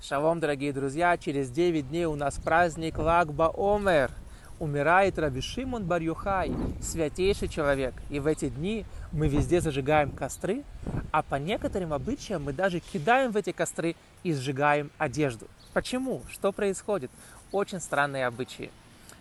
Шалом, дорогие друзья! Через 9 дней у нас праздник Лагба Омер. Умирает Раби Шимон бар святейший человек. И в эти дни мы везде зажигаем костры, а по некоторым обычаям мы даже кидаем в эти костры и сжигаем одежду. Почему? Что происходит? Очень странные обычаи.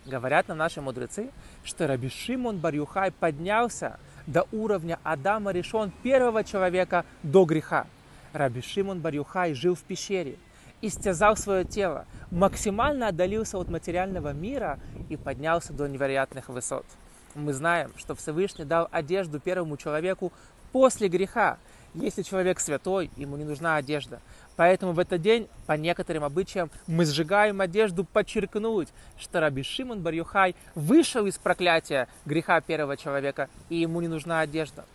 Говорят нам наши мудрецы, что Раби Шимон бар поднялся до уровня Адама решен первого человека до греха. Раби Шимон бар жил в пещере, истязал свое тело, максимально отдалился от материального мира и поднялся до невероятных высот. Мы знаем, что Всевышний дал одежду первому человеку после греха. Если человек святой, ему не нужна одежда. Поэтому в этот день, по некоторым обычаям, мы сжигаем одежду подчеркнуть, что Раби Шимон бар вышел из проклятия греха первого человека, и ему не нужна одежда.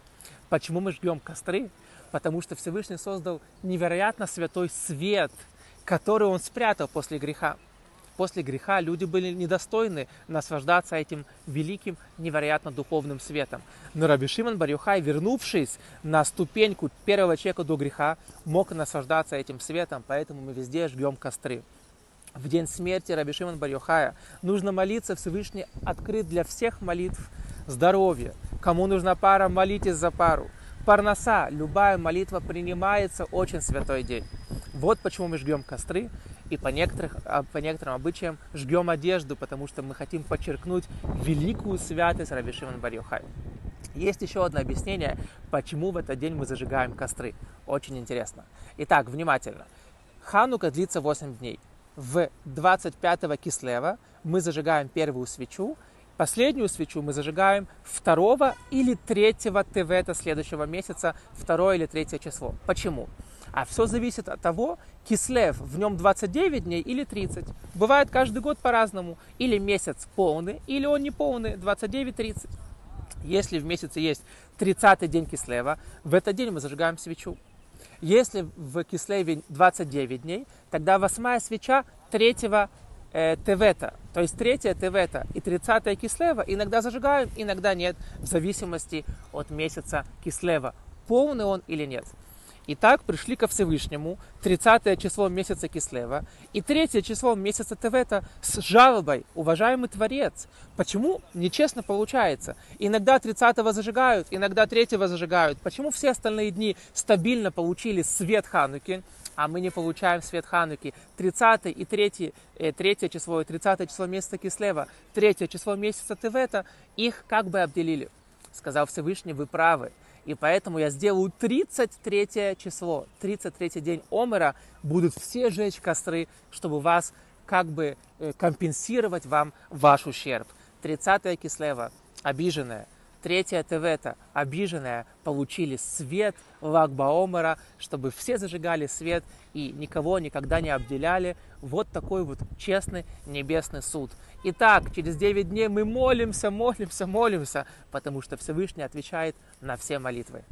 Почему мы жгем костры? Потому что Всевышний создал невероятно святой свет, который он спрятал после греха после греха люди были недостойны наслаждаться этим великим, невероятно духовным светом. Но Раби Шимон Барюхай, вернувшись на ступеньку первого человека до греха, мог наслаждаться этим светом, поэтому мы везде жгем костры. В день смерти Раби Шимон Барюхая нужно молиться, Всевышний открыт для всех молитв здоровья. Кому нужна пара, молитесь за пару. Парноса, любая молитва принимается, очень святой день. Вот почему мы жгем костры, и по, некоторых, а, по некоторым обычаям жгем одежду, потому что мы хотим подчеркнуть великую святость Раби Шимон бар Есть еще одно объяснение, почему в этот день мы зажигаем костры. Очень интересно. Итак, внимательно. Ханука длится 8 дней. В 25 кислева мы зажигаем первую свечу, Последнюю свечу мы зажигаем 2 или 3 ТВ следующего месяца, 2 или 3 число. Почему? А все зависит от того, кислев, в нем 29 дней или 30. Бывает каждый год по-разному. Или месяц полный, или он не полный, 29-30. Если в месяце есть 30 день кислева, в этот день мы зажигаем свечу. Если в кислеве 29 дней, тогда восьмая свеча третьего э, тевета, то есть третья тевета и 30 кислева иногда зажигаем, иногда нет, в зависимости от месяца кислева, полный он или нет. Итак, пришли ко Всевышнему 30 число месяца Кислева и 3 число месяца Тевета с жалобой, уважаемый Творец. Почему нечестно получается? Иногда 30-го зажигают, иногда 3-го зажигают. Почему все остальные дни стабильно получили свет Хануки, а мы не получаем свет Хануки? 30 и 3, э, 3 число и 30 число месяца Кислева, 3 число месяца Тевета, их как бы обделили. Сказал Всевышний, вы правы. И поэтому я сделаю 33 число, 33 день Омера, будут все жечь костры, чтобы вас как бы э, компенсировать вам ваш ущерб. 30 кислева, обиженная, Третья Тевета, обиженная, получили свет Лагбаомера, чтобы все зажигали свет и никого никогда не обделяли. Вот такой вот честный небесный суд. Итак, через 9 дней мы молимся, молимся, молимся, потому что Всевышний отвечает на все молитвы.